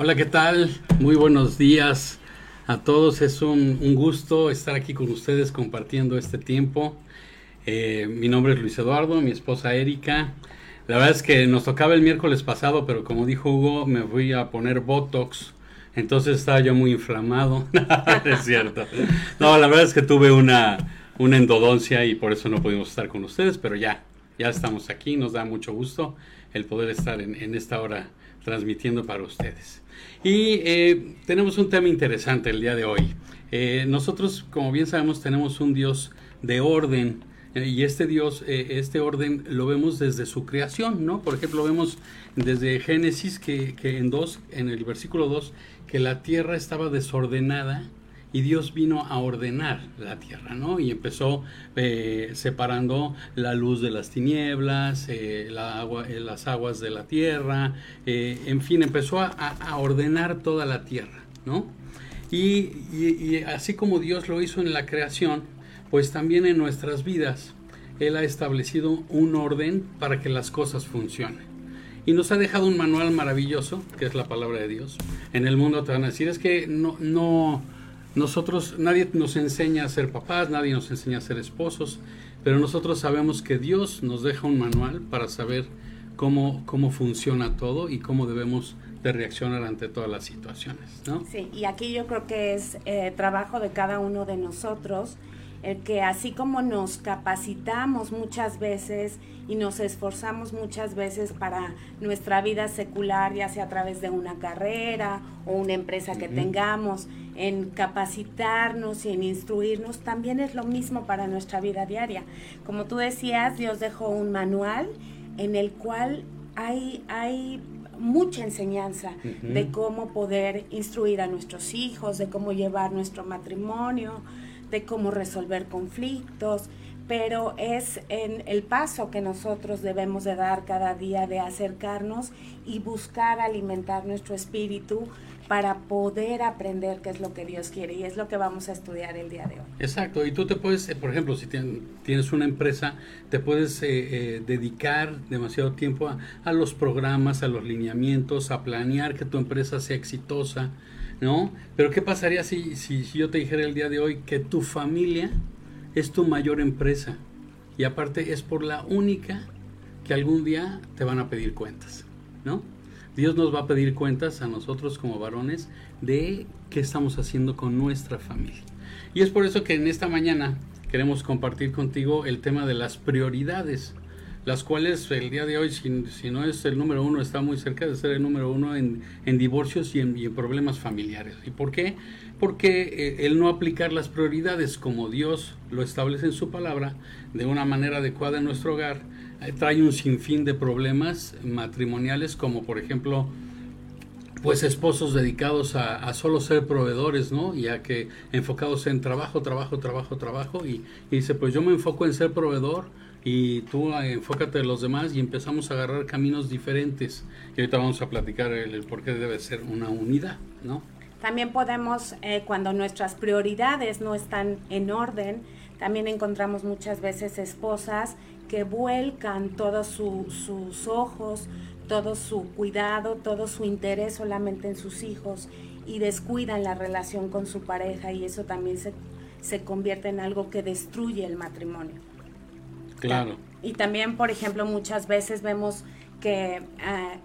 Hola, ¿qué tal? Muy buenos días a todos. Es un, gusto estar aquí con ustedes compartiendo este tiempo. Eh, mi nombre es Luis Eduardo, mi esposa Erika. La verdad es que nos tocaba el miércoles pasado, pero como dijo Hugo, me fui a poner Botox. Entonces estaba yo muy inflamado. es cierto. No, la verdad es que tuve una, una endodoncia y por eso no pudimos estar con ustedes, pero ya, ya estamos aquí. Nos da mucho gusto el poder estar en, en esta hora transmitiendo para ustedes. Y eh, tenemos un tema interesante el día de hoy. Eh, nosotros, como bien sabemos, tenemos un Dios de orden. Eh, y este Dios, este orden lo vemos desde su creación, ¿no? Por ejemplo, vemos desde Génesis que, que en, dos, en el versículo 2 que la tierra estaba desordenada y Dios vino a ordenar la tierra, ¿no? Y empezó eh, separando la luz de las tinieblas, eh, la agua, eh, las aguas de la tierra, en fin, empezó a, ordenar toda la tierra, ¿no? Y, y, así como Dios lo hizo en la creación, pues también en nuestras vidas Él ha establecido un orden para que las cosas funcionen. Y nos ha dejado un manual maravilloso, que es la palabra de Dios. En el mundo te van a decir, es que no, no, nosotros, nadie nos enseña a ser papás, nadie nos enseña a ser esposos, pero nosotros sabemos que Dios nos deja un manual para saber cómo, cómo funciona todo y cómo debemos de reaccionar ante todas las situaciones, ¿no? Sí, y aquí yo creo que es eh, trabajo de cada uno de nosotros el que así como nos capacitamos muchas veces y nos esforzamos muchas veces para nuestra vida secular, ya sea a través de una carrera o una empresa que tengamos, en capacitarnos y en instruirnos, también es lo mismo para nuestra vida diaria. Como tú decías, Dios dejó un manual en el cual hay, hay mucha enseñanza de cómo poder instruir a nuestros hijos, de cómo llevar nuestro matrimonio, de cómo resolver conflictos, pero es en el paso que nosotros debemos de dar cada día de acercarnos y buscar alimentar nuestro espíritu para poder aprender qué es lo que Dios quiere y es lo que vamos a estudiar el día de hoy. Exacto, y tú te puedes, eh, por ejemplo, si tienes una empresa, te puedes eh, eh, dedicar demasiado tiempo a, a, los programas, a los lineamientos, a planear que tu empresa sea exitosa, ¿no? Pero ¿qué pasaría si, si, yo te dijera el día de hoy que tu familia es tu mayor empresa y aparte es por la única que algún día te van a pedir cuentas, ¿no? Dios nos va a pedir cuentas a nosotros como varones de qué estamos haciendo con nuestra familia. Y es por eso que en esta mañana queremos compartir contigo el tema de las prioridades las cuales el día de hoy, si, no es el número uno, está muy cerca de ser el número uno en, divorcios y en, problemas familiares. ¿Y por qué? Porque eh, el no aplicar las prioridades como Dios lo establece en su palabra de una manera adecuada en nuestro hogar, trae un sinfín de problemas matrimoniales como por ejemplo pues esposos dedicados a, solo ser proveedores, ¿no? Ya que enfocados en trabajo, trabajo, trabajo, trabajo y, y dice pues yo me enfoco en ser proveedor, y tú eh, enfócate en los demás y empezamos a agarrar caminos diferentes. Y ahorita vamos a platicar el, por qué debe ser una unidad, ¿no? También podemos, eh, cuando nuestras prioridades no están en orden, también encontramos muchas veces esposas que vuelcan todos sus ojos, todo su cuidado, todo su interés solamente en sus hijos y descuidan la relación con su pareja y eso también se, se convierte en algo que destruye el matrimonio. Claro. Y también, por ejemplo, muchas veces vemos que ah,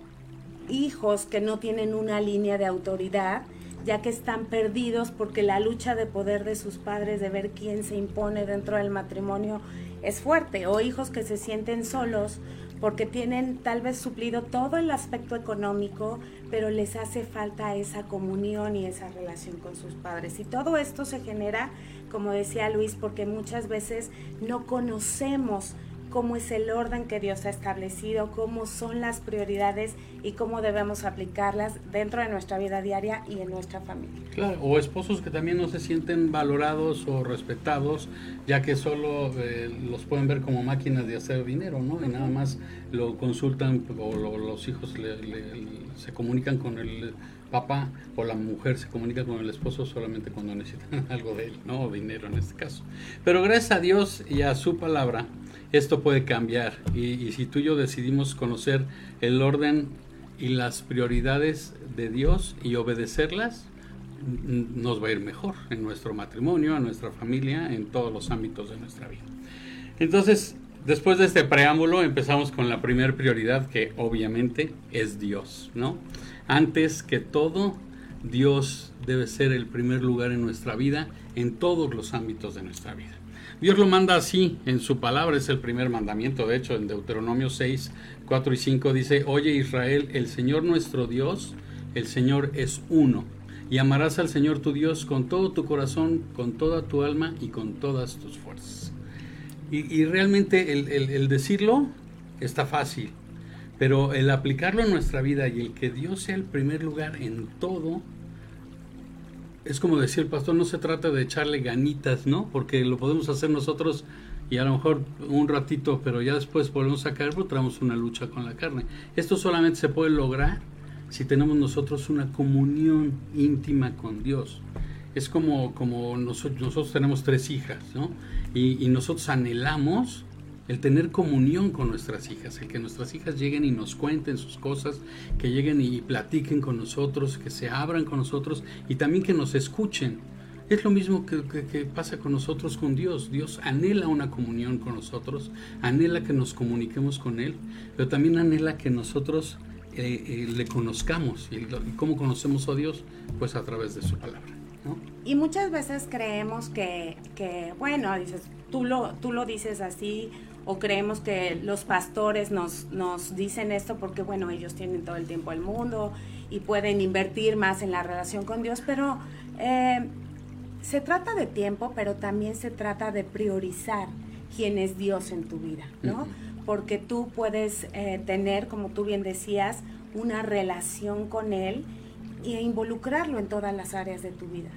hijos que no tienen una línea de autoridad, ya que están perdidos porque la lucha de poder de sus padres de ver quién se impone dentro del matrimonio es fuerte, o hijos que se sienten solos porque tienen tal vez suplido todo el aspecto económico, pero les hace falta esa comunión y esa relación con sus padres. Y todo esto se genera como decía Luis, porque muchas veces no conocemos cómo es el orden que Dios ha establecido, cómo son las prioridades y cómo debemos aplicarlas dentro de nuestra vida diaria y en nuestra familia. Claro, o esposos que también no se sienten valorados o respetados, ya que solo eh, los pueden ver como máquinas de hacer dinero, ¿no? Y nada más lo consultan o los hijos se comunican con el papá o la mujer se comunica con el esposo solamente cuando necesitan algo de él, ¿no? O dinero en este caso. Pero gracias a Dios y a su palabra, esto puede cambiar. Y, si tú y yo decidimos conocer el orden y las prioridades de Dios y obedecerlas, nos va a ir mejor en nuestro matrimonio, en nuestra familia, en todos los ámbitos de nuestra vida. Entonces, después de este preámbulo, empezamos con la primera prioridad que obviamente es Dios, ¿no? Antes que todo, Dios debe ser el primer lugar en nuestra vida, en todos los ámbitos de nuestra vida. Dios lo manda así en su palabra, es el primer mandamiento. De hecho, en Deuteronomio 6, 4 y 5 dice, Oye Israel, el Señor nuestro Dios, el Señor es uno. Y amarás al Señor tu Dios con todo tu corazón, con toda tu alma y con todas tus fuerzas. Y, realmente el decirlo está fácil, pero el aplicarlo en nuestra vida y el que Dios sea el primer lugar en todo, es como decía el pastor, no se trata de echarle ganitas, ¿no? Porque lo podemos hacer nosotros y a lo mejor un ratito, pero ya después volvemos a caer porque traemos una lucha con la carne. Esto solamente se puede lograr si tenemos nosotros una comunión íntima con Dios. Es como, como nosotros, nosotros tenemos tres hijas, ¿no? Y, y nosotros anhelamos el tener comunión con nuestras hijas, el que nuestras hijas lleguen y nos cuenten sus cosas, que lleguen y platiquen con nosotros, que se abran con nosotros y también que nos escuchen. Es lo mismo que, pasa con nosotros, con Dios. Dios anhela una comunión con nosotros, anhela que nos comuniquemos con Él, pero también anhela que nosotros eh, eh, le conozcamos. ¿Y, cómo conocemos a Dios? Pues a través de su palabra. Y muchas veces creemos que, que, bueno, dices, tú lo, tú lo dices así, o creemos que los pastores nos, nos dicen esto porque, bueno, ellos tienen todo el tiempo del mundo y pueden invertir más en la relación con Dios, pero eh, se trata de tiempo, pero también se trata de priorizar quién es Dios en tu vida, ¿no? Porque tú puedes eh, tener, como tú bien decías, una relación con Él e involucrarlo en todas las áreas de tu vida.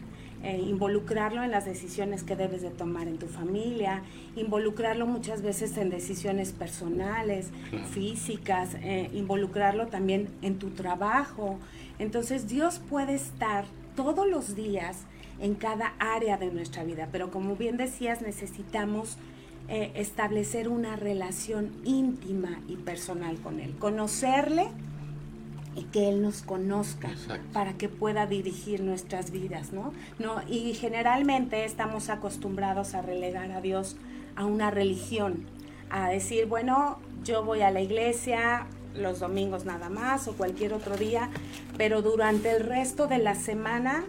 Eh, involucrarlo en las decisiones que debes de tomar en tu familia, involucrarlo muchas veces en decisiones personales, físicas, eh, involucrarlo también en tu trabajo. Entonces Dios puede estar todos los días en cada área de nuestra vida, pero como bien decías, necesitamos eh, establecer una relación íntima y personal con Él, conocerle y que Él nos conozca para que pueda dirigir nuestras vidas, ¿no? ¿no? Y generalmente estamos acostumbrados a relegar a Dios a una religión, a decir, bueno, yo voy a la iglesia los domingos nada más o cualquier otro día, pero durante el resto de la semana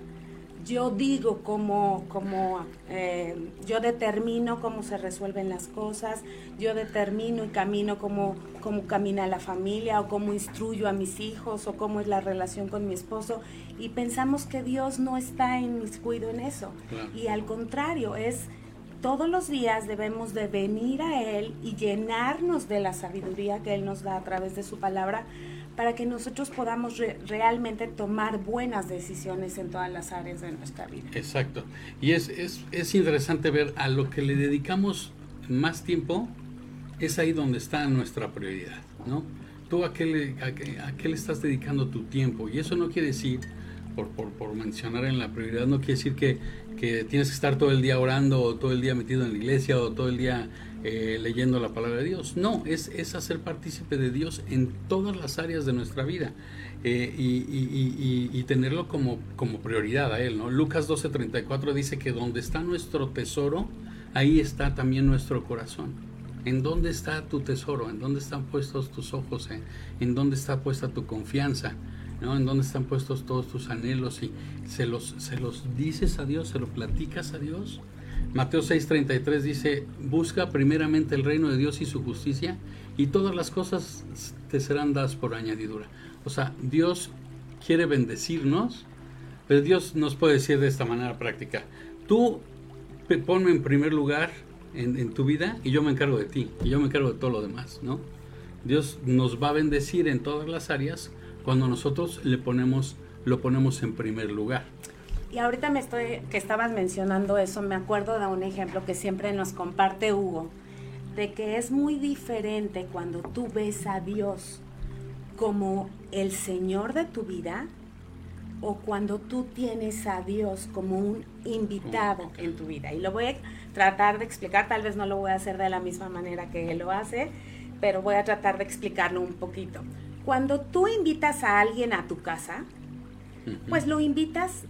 yo digo cómo, cómo eh, yo determino cómo se resuelven las cosas, yo determino y camino cómo, cómo camina la familia o cómo instruyo a mis hijos o cómo es la relación con mi esposo. Y pensamos que Dios no está inmiscuido en eso. Y al contrario es todos los días debemos de venir a Él y llenarnos de la sabiduría que Él nos da a través de su palabra para que nosotros podamos realmente tomar buenas decisiones en todas las áreas de nuestra vida. Exacto. Y es, es, es interesante ver a lo que le dedicamos más tiempo, es ahí donde está nuestra prioridad, ¿no? Tú a qué le, a qué, le estás dedicando tu tiempo. Y eso no quiere decir, por, por, por mencionar en la prioridad, no quiere decir que, que tienes que estar todo el día orando o todo el día metido en la iglesia o todo el día eh, leyendo la palabra de Dios. No, es, es hacer partícipe de Dios en todas las áreas de nuestra vida eh, y, tenerlo como, como prioridad a Él. ¿no? Lucas 12:34 dice que donde está nuestro tesoro, ahí está también nuestro corazón. ¿En dónde está tu tesoro? ¿En dónde están puestos tus ojos? ¿En dónde está puesta tu confianza? ¿no? En dónde están puestos todos tus anhelos y se los, se los dices a Dios, se lo platicas a Dios. Mateo 6:33 dice, busca primeramente el reino de Dios y su justicia y todas las cosas te serán dadas por añadidura. O sea, Dios quiere bendecirnos, pero Dios nos puede decir de esta manera práctica, tú ponme en primer lugar en, tu vida y yo me encargo de ti y yo me encargo de todo lo demás, ¿no? Dios nos va a bendecir en todas las áreas cuando nosotros le ponemos, lo ponemos en primer lugar. Y ahorita me estoy, que estabas mencionando eso, me acuerdo de un ejemplo que siempre nos comparte Hugo, de que es muy diferente cuando tú ves a Dios como el Señor de tu vida o cuando tú tienes a Dios como un invitado en tu vida. Y lo voy a tratar de explicar, tal vez no lo voy a hacer de la misma manera que él lo hace, pero voy a tratar de explicarlo un poquito. Cuando tú invitas a alguien a tu casa, pues lo invitas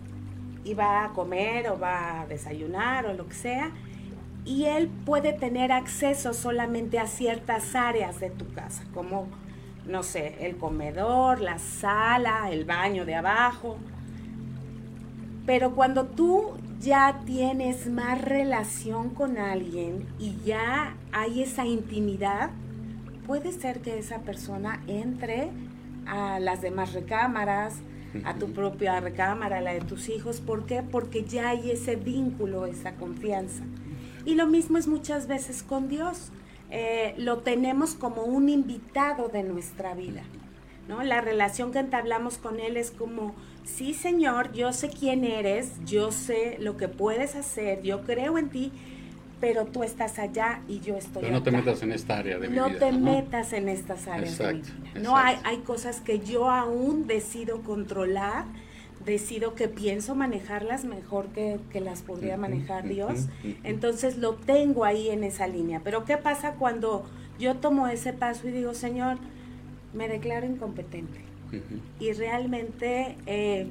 y va a comer o va a desayunar o lo que sea, y él puede tener acceso solamente a ciertas áreas de tu casa, como no sé, el comedor, la sala, el baño de abajo. Pero cuando tú ya tienes más relación con alguien y ya hay esa intimidad, puede ser que esa persona entre a las demás recámaras, a tu propia recámara, a la de tus hijos. ¿Por qué? Porque ya hay ese vínculo, esa confianza. Y lo mismo es muchas veces con Dios. Eh, lo tenemos como un invitado de nuestra vida. ¿no? La relación que entablamos con Él es como, sí Señor, yo sé quién eres, yo sé lo que puedes hacer, yo creo en ti, pero tú estás allá y yo estoy pero no te metas en esta área de mi no vida. Te no te metas en estas áreas de mi vida. No hay, hay cosas que yo aún decido controlar decido que pienso manejarlas mejor que, las podría manejar Dios. Entonces lo tengo ahí en esa línea. Pero ¿qué pasa cuando yo tomo ese paso y digo, Señor, me declaro incompetente? Y realmente eh,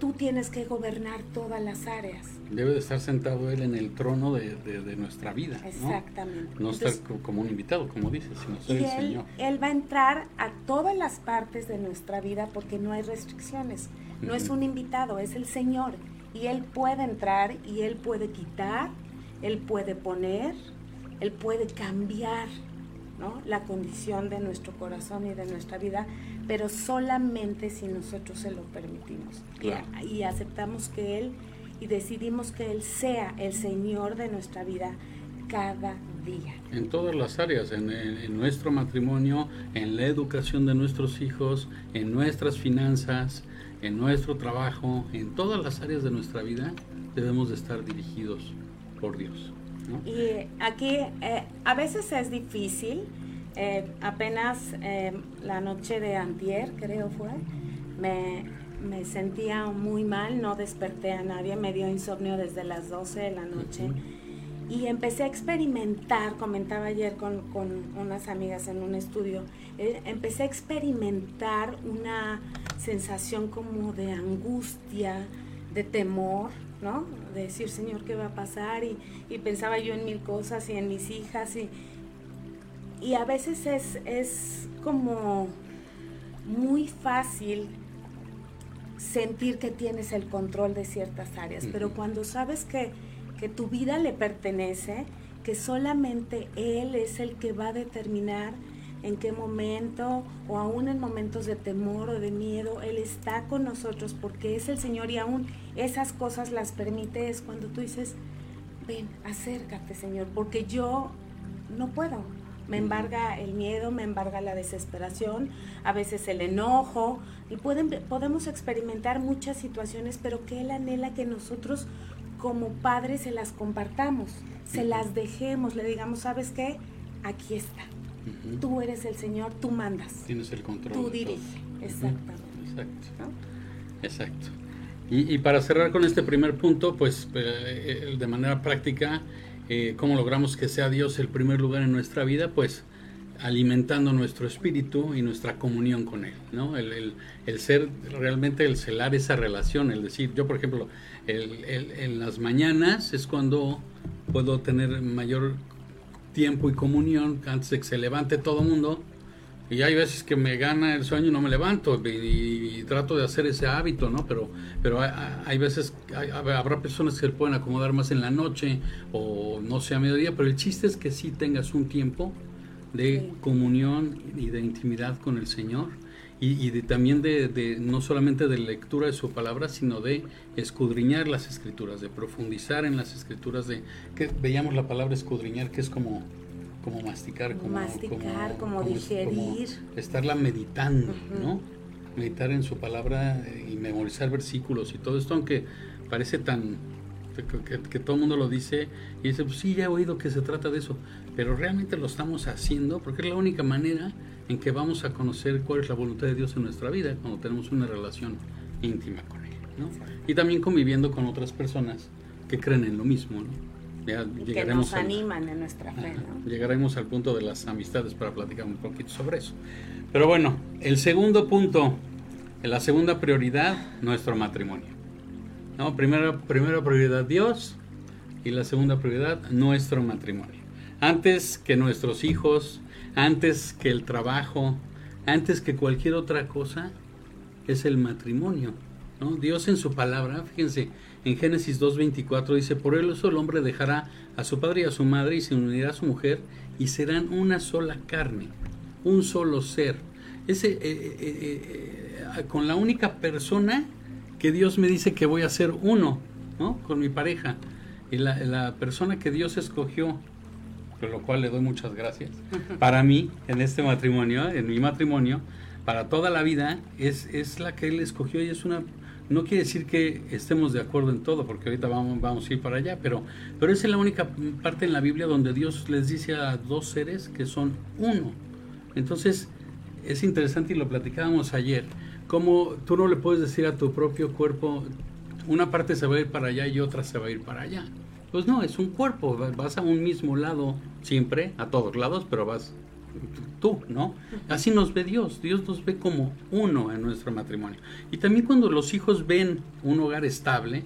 tú tienes que gobernar todas las áreas. Debe de estar sentado Él en el trono de, nuestra vida. Exactamente. No, estar como un invitado, como dices, sino ser el Señor. Él va a entrar a todas las partes de nuestra vida porque no hay restricciones. No es un invitado, es el Señor. Y Él puede entrar y Él puede quitar, Él puede poner, Él puede cambiar ¿no? la condición de nuestro corazón y de nuestra vida, pero solamente si nosotros se lo permitimos y, aceptamos que Él y decidimos que Él sea el Señor de nuestra vida cada día. En todas las áreas, en, nuestro matrimonio, en la educación de nuestros hijos, en nuestras finanzas, en nuestro trabajo, en todas las áreas de nuestra vida, debemos de estar dirigidos por Dios. Y aquí eh, a veces es difícil, eh, apenas eh, la noche de antier, creo fue, me, me, sentía muy mal, no desperté a nadie, me dio insomnio desde las 12 de la noche. Y empecé a experimentar, comentaba ayer con, con unas amigas en un estudio, empecé a experimentar una sensación como de angustia, de temor, ¿no? De decir, Señor, ¿qué va a pasar? Y, pensaba yo en mil cosas y en mis hijas y, y a veces es, es como muy fácil sentir que tienes el control de ciertas áreas, pero cuando sabes que, que tu vida le pertenece, que solamente Él es el que va a determinar en qué momento o aún en momentos de temor o de miedo, Él está con nosotros porque es el Señor y aún esas cosas las permite es cuando tú dices, ven, acércate Señor, porque yo no puedo. Me embarga el miedo, me embarga la desesperación, a veces el enojo, y pueden, podemos experimentar muchas situaciones, pero que Él anhela que nosotros como padres se las compartamos, se las dejemos, le digamos, ¿sabes qué? Aquí está Tú eres el Señor, tú mandas. Tienes el control. Tú diriges, exactamente. Exacto. Exacto. Y, para cerrar con este primer punto, pues eh, eh, de manera práctica, eh, ¿cómo logramos que sea Dios el primer lugar en nuestra vida? Pues alimentando nuestro espíritu y nuestra comunión con Él, ¿no? El, ser realmente el celar esa relación, el decir, yo por ejemplo, en las mañanas es cuando puedo tener mayor tiempo y comunión antes de que se levante todo el mundo. Y hay veces que me gana el sueño y no me levanto y, trato de hacer ese hábito, ¿no? Pero, pero hay, veces, habrá personas que se pueden acomodar más en la noche o no sé a mediodía, pero el chiste es que sí tengas un tiempo de comunión y de intimidad con el Señor y, también de, no solamente de lectura de su palabra, sino de escudriñar las escrituras, de profundizar en las escrituras, de que veíamos la palabra escudriñar, que es como, como masticar, como, masticar, como, digerir, estarla meditando, ¿no? Meditar en su palabra y memorizar versículos y todo esto, aunque parece tan que, todo el mundo lo dice y dice, pues sí, ya he oído que se trata de eso, pero realmente lo estamos haciendo porque es la única manera en que vamos a conocer cuál es la voluntad de Dios en nuestra vida cuando tenemos una relación íntima con Él. ¿no? Y también conviviendo con otras personas que creen en lo mismo. ¿no? Ya que nos animan en nuestra fe. Llegaremos al punto de las amistades para platicar un poquito sobre eso. Pero bueno, el segundo punto, la segunda prioridad, nuestro matrimonio. No, primera, primera prioridad Dios y la segunda prioridad nuestro matrimonio. Antes que nuestros hijos, antes que el trabajo, antes que cualquier otra cosa, es el matrimonio. ¿no? Dios en su palabra, fíjense, en Génesis 2.24 dice, por eso el hombre dejará a su padre y a su madre y se unirá a su mujer y serán una sola carne, un solo ser. Ese, eh, eh, eh, con la única persona que Dios me dice que voy a ser uno, ¿no? Con mi pareja. Y la, persona que Dios escogió, por lo cual le doy muchas gracias, para mí, en este matrimonio, en mi matrimonio, para toda la vida, es, es la que Él escogió y es una... No quiere decir que estemos de acuerdo en todo, porque ahorita vamos, vamos a ir para allá, pero, pero esa es la única parte en la Biblia donde Dios les dice a dos seres que son uno. Entonces, es interesante y lo platicábamos ayer como tú no le puedes decir a tu propio cuerpo, una parte se va a ir para allá y otra se va a ir para allá. Pues no, es un cuerpo, vas a un mismo lado siempre, a todos lados, pero vas tú, ¿no? Así nos ve Dios, Dios nos ve como uno en nuestro matrimonio. Y también cuando los hijos ven un hogar estable,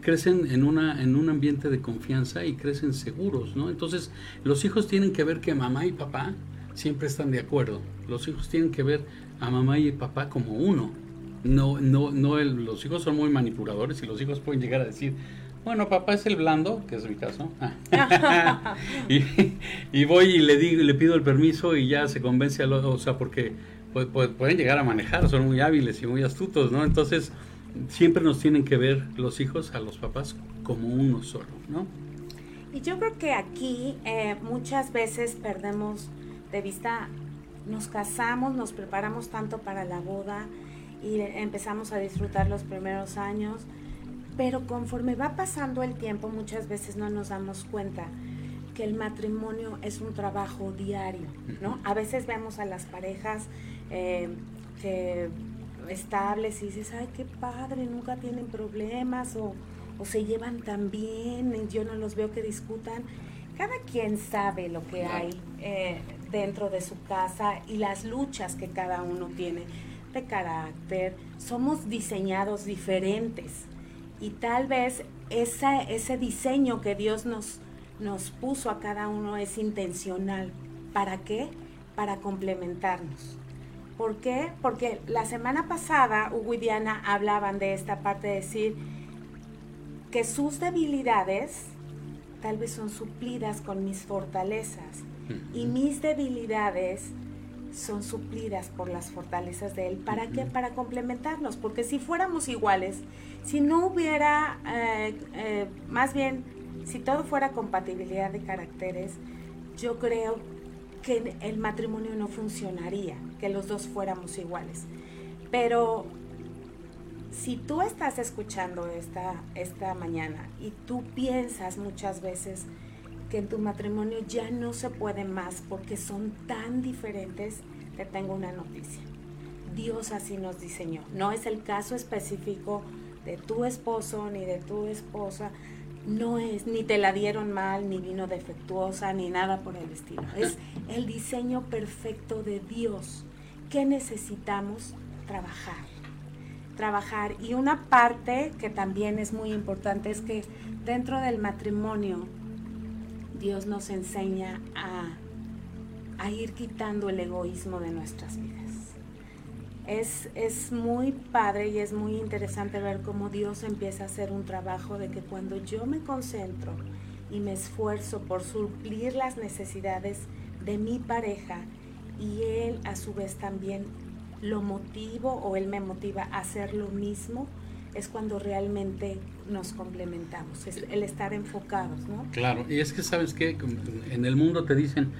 crecen en, una, en un ambiente de confianza y crecen seguros, ¿no? Entonces los hijos tienen que ver que mamá y papá siempre están de acuerdo. Los hijos tienen que ver a mamá y papá como uno. No, no, no, los hijos son muy manipuladores y los hijos pueden llegar a decir, bueno, papá es el blando, que es mi caso, y, voy y le digo, le pido el permiso y ya se convence a los, o sea, porque pueden llegar a manejar, son muy hábiles y muy astutos, ¿no? Entonces, siempre nos tienen que ver los hijos a los papás como uno solo, ¿no? Y yo creo que aquí eh, muchas veces perdemos de vista nos casamos, nos preparamos tanto para la boda y empezamos a disfrutar los primeros años, pero conforme va pasando el tiempo muchas veces no nos damos cuenta que el matrimonio es un trabajo diario, ¿no? A veces vemos a las parejas eh, estables y dices, ay, qué padre, nunca tienen problemas o, se llevan tan bien, yo no los veo que discutan. Cada quien sabe lo que hay eh, dentro de su casa y las luchas que cada uno tiene de carácter. Somos diseñados diferentes y tal vez ese diseño que Dios nos, nos puso a cada uno es intencional. ¿Para qué? Para complementarnos. ¿Por qué? Porque la semana pasada Hugo y Diana hablaban de esta parte de decir que sus debilidades tal vez son suplidas con mis fortalezas y mis debilidades son suplidas por las fortalezas de Él. ¿Para qué? Para complementarnos, porque si fuéramos iguales, si no hubiera, eh, eh, más bien, si todo fuera compatibilidad de caracteres, yo creo que el matrimonio no funcionaría, que los dos fuéramos iguales. Pero si tú estás escuchando esta, esta mañana y tú piensas muchas veces, en tu matrimonio ya no se puede más porque son tan diferentes, te tengo una noticia. Dios así nos diseñó. No es el caso específico de tu esposo ni de tu esposa. No es, ni te la dieron mal, ni vino defectuosa, ni nada por el estilo. Es el diseño perfecto de Dios que necesitamos trabajar. Trabajar. Y una parte que también es muy importante es que dentro del matrimonio Dios nos enseña a, ir quitando el egoísmo de nuestras vidas. Es, es, muy padre y es muy interesante ver cómo Dios empieza a hacer un trabajo de que cuando yo me concentro y me esfuerzo por suplir las necesidades de mi pareja y él a su vez también lo motivo o él me motiva a hacer lo mismo, es cuando realmente nos complementamos, es el estar enfocados, ¿no? Claro, y es que sabes que en el mundo te dicen,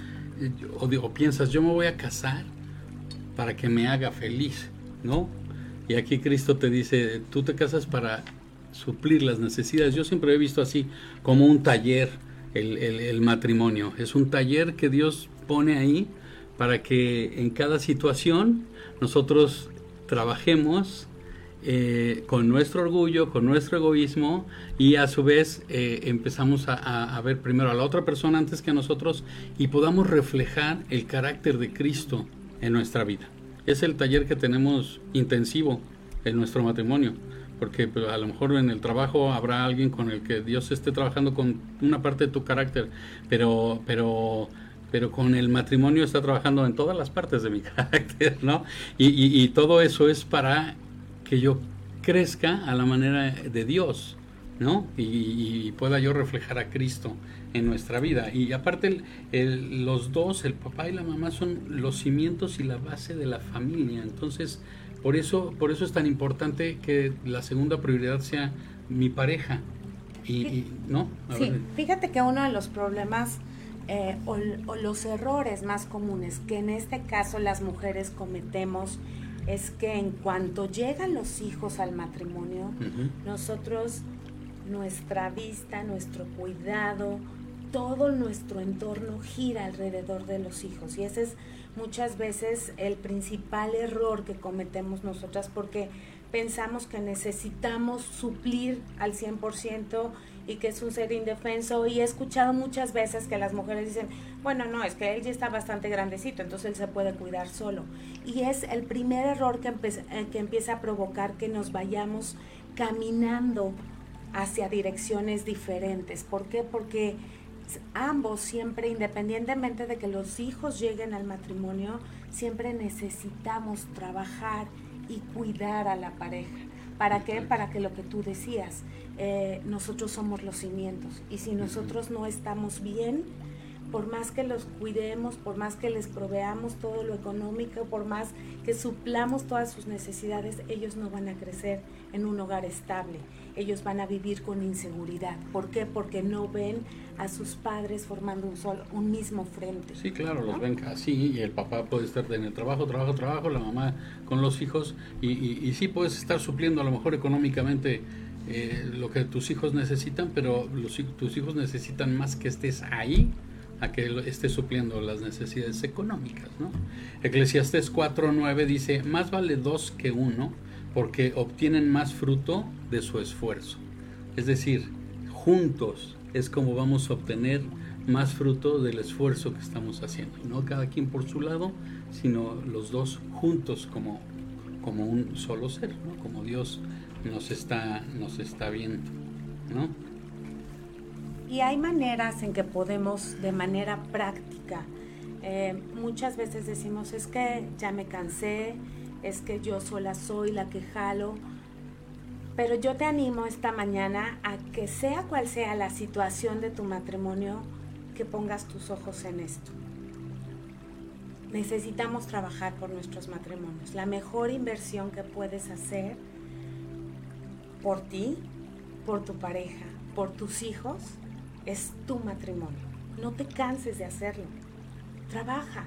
eh, o, o piensas, yo me voy a casar para que me haga feliz, ¿no? Y aquí Cristo te dice, tú te casas para suplir las necesidades. Yo siempre he visto así como un taller el, el, matrimonio. Es un taller que Dios pone ahí para que en cada situación nosotros trabajemos eh, con nuestro orgullo, con nuestro egoísmo y a su vez eh, empezamos a, ver primero a la otra persona antes que a nosotros y podamos reflejar el carácter de Cristo en nuestra vida. Es el taller que tenemos intensivo en nuestro matrimonio, porque pues, a lo mejor en el trabajo habrá alguien con el que Dios esté trabajando con una parte de tu carácter, pero, pero pero con el matrimonio está trabajando en todas las partes de mi carácter, ¿no? Y, todo eso es para que yo crezca a la manera de Dios, ¿no? Y, y pueda yo reflejar a Cristo en nuestra vida. Y aparte, el, el, los dos, el papá y la mamá, son los cimientos y la base de la familia. Entonces, por eso, por eso es tan importante que la segunda prioridad sea mi pareja. Y, ¿no? A sí, ver. fíjate que uno de los problemas eh, o, o, los errores más comunes que en este caso las mujeres cometemos es que en cuanto llegan los hijos al matrimonio, uh -huh. nosotros, nuestra vista, nuestro cuidado, todo nuestro entorno gira alrededor de los hijos. Y ese es muchas veces el principal error que cometemos nosotras porque pensamos que necesitamos suplir al 100% y que es un ser indefenso y he escuchado muchas veces que las mujeres dicen, bueno, no, es que él ya está bastante grandecito, entonces él se puede cuidar solo. Y es el primer error que, eh, que empieza a provocar que nos vayamos caminando hacia direcciones diferentes. ¿Por qué? Porque ambos siempre, independientemente de que los hijos lleguen al matrimonio, siempre necesitamos trabajar y cuidar a la pareja. ¿Para qué? Para que lo que tú decías, eh, nosotros somos los cimientos. Y si nosotros no estamos bien, por más que los cuidemos, por más que les proveamos todo lo económico, por más que suplamos todas sus necesidades, ellos no van a crecer en un hogar estable. Ellos van a vivir con inseguridad. ¿Por qué? Porque no ven a sus padres formando un solo, un mismo frente. Sí, claro, ¿no? los ven así y el papá puede estar en el trabajo, trabajo, trabajo, la mamá con los hijos y, y, y sí puedes estar supliendo a lo mejor económicamente eh, lo que tus hijos necesitan, pero los, tus hijos necesitan más que estés ahí a que esté supliendo las necesidades económicas. ¿no? Eclesiastes 4.9 dice, más vale dos que uno, porque obtienen más fruto de su esfuerzo. Es decir, juntos es como vamos a obtener más fruto del esfuerzo que estamos haciendo. No cada quien por su lado, sino los dos juntos como, como un solo ser, ¿no? como Dios nos está, nos está viendo. ¿no? Y hay maneras en que podemos de manera práctica, eh, muchas veces decimos, es que ya me cansé, es que yo sola soy la que jalo, pero yo te animo esta mañana a que sea cual sea la situación de tu matrimonio, que pongas tus ojos en esto. Necesitamos trabajar por nuestros matrimonios. La mejor inversión que puedes hacer por ti, por tu pareja, por tus hijos, es tu matrimonio. No te canses de hacerlo. Trabaja.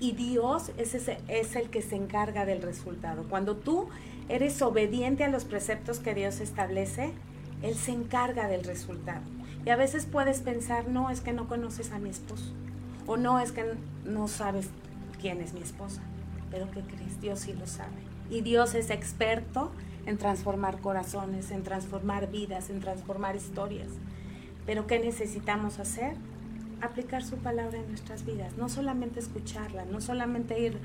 Y Dios es, es el que se encarga del resultado. Cuando tú eres obediente a los preceptos que Dios establece, Él se encarga del resultado. Y a veces puedes pensar, no, es que no conoces a mi esposo. O no, es que no sabes quién es mi esposa. Pero ¿qué crees? Dios sí lo sabe. Y Dios es experto en transformar corazones, en transformar vidas, en transformar historias. Pero ¿qué necesitamos hacer? Aplicar su palabra en nuestras vidas, no solamente escucharla, no solamente ir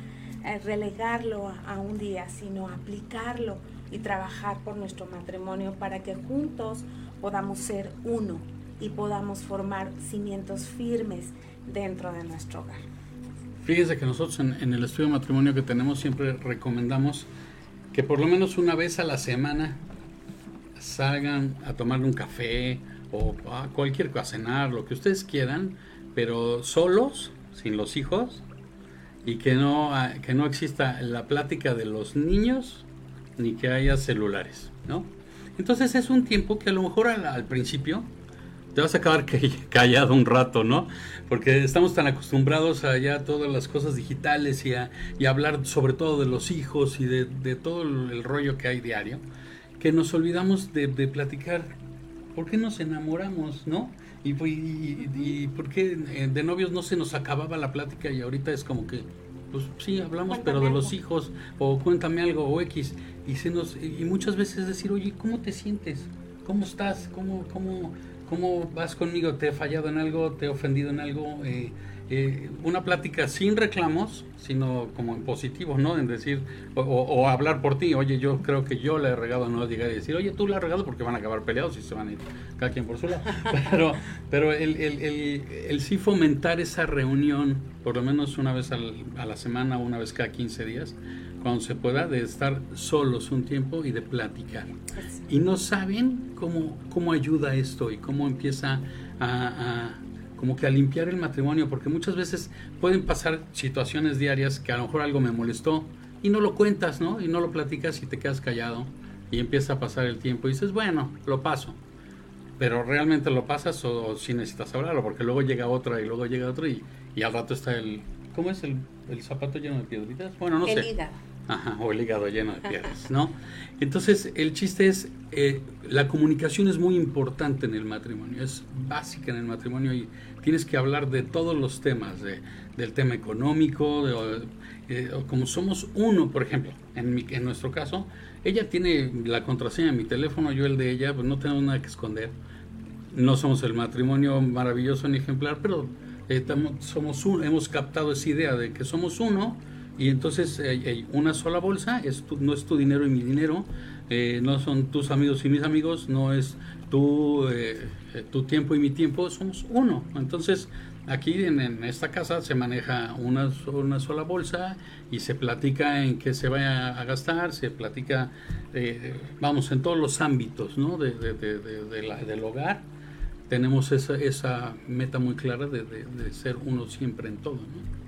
a relegarlo a, un día, sino aplicarlo y trabajar por nuestro matrimonio para que juntos podamos ser uno y podamos formar cimientos firmes dentro de nuestro hogar. Fíjense que nosotros en, en, el estudio de matrimonio que tenemos siempre recomendamos que por lo menos una vez a la semana salgan a tomar un café a cualquier cosa, cenar, lo que ustedes quieran, pero solos, sin los hijos, y que no, ah, que no exista la plática de los niños ni que haya celulares, ¿no? Entonces es un tiempo que a lo mejor al, principio te vas a acabar callado un rato, ¿no? Porque estamos tan acostumbrados a ya todas las cosas digitales y a, hablar sobre todo de los hijos y de, todo el, rollo que hay diario, que nos olvidamos de, platicar por qué nos enamoramos, ¿no? Y, y, y, por qué eh, de novios no se nos acababa la plática y ahorita es como que pues sí, hablamos, pero de los hijos, o cuéntame algo, o X, y, se nos, y muchas veces decir, oye, ¿cómo te sientes? ¿Cómo estás? ¿Cómo, cómo, cómo vas conmigo? ¿Te he fallado en algo? ¿Te he ofendido en algo? Eh, eh, una plática sin reclamos, sino como en positivo, ¿no? En decir, o, hablar por ti, oye, yo creo que yo le he regado, no llegar y decir, oye, tú le has regado porque van a acabar peleados y se van a ir cada quien por su lado. Pero, pero el, el, el, el sí fomentar esa reunión, por lo menos una vez a la semana, una vez cada 15 días, cuando se pueda, de estar solos un tiempo y de platicar. Y no saben cómo, cómo ayuda esto y cómo empieza a como que a limpiar el matrimonio, porque muchas veces pueden pasar situaciones diarias que a lo mejor algo me molestó y no lo cuentas, ¿no? Y no lo platicas y te quedas callado y empieza a pasar el tiempo y dices, bueno, lo paso. Pero realmente lo pasas o, si necesitas hablarlo, porque luego llega otra y luego llega otra y, y al rato está el... ¿Cómo es el, el zapato lleno de piedritas? Bueno, no sé. Ajá, o el hígado lleno de piedras, ¿no? Entonces, el chiste es, eh, la comunicación es muy importante en el matrimonio, es básica en el matrimonio y tienes que hablar de todos los temas, de, del tema económico, de, eh, como somos uno, por ejemplo, en, mi, en nuestro caso, ella tiene la contraseña de mi teléfono, yo el de ella, pues no tenemos nada que esconder. No somos el matrimonio maravilloso ni ejemplar, pero eh, somos uno, hemos captado esa idea de que somos uno y entonces hay una sola bolsa, es no es tu dinero y mi dinero, eh, no son tus amigos y mis amigos, no es tu, eh, tu tiempo y mi tiempo, somos uno. Entonces aquí en, esta casa se maneja una, una, sola bolsa y se platica en qué se vaya a gastar, se platica, eh, vamos, en todos los ámbitos ¿no? de, de, la, del hogar. Tenemos esa, esa meta muy clara de, ser uno siempre en todo. ¿no?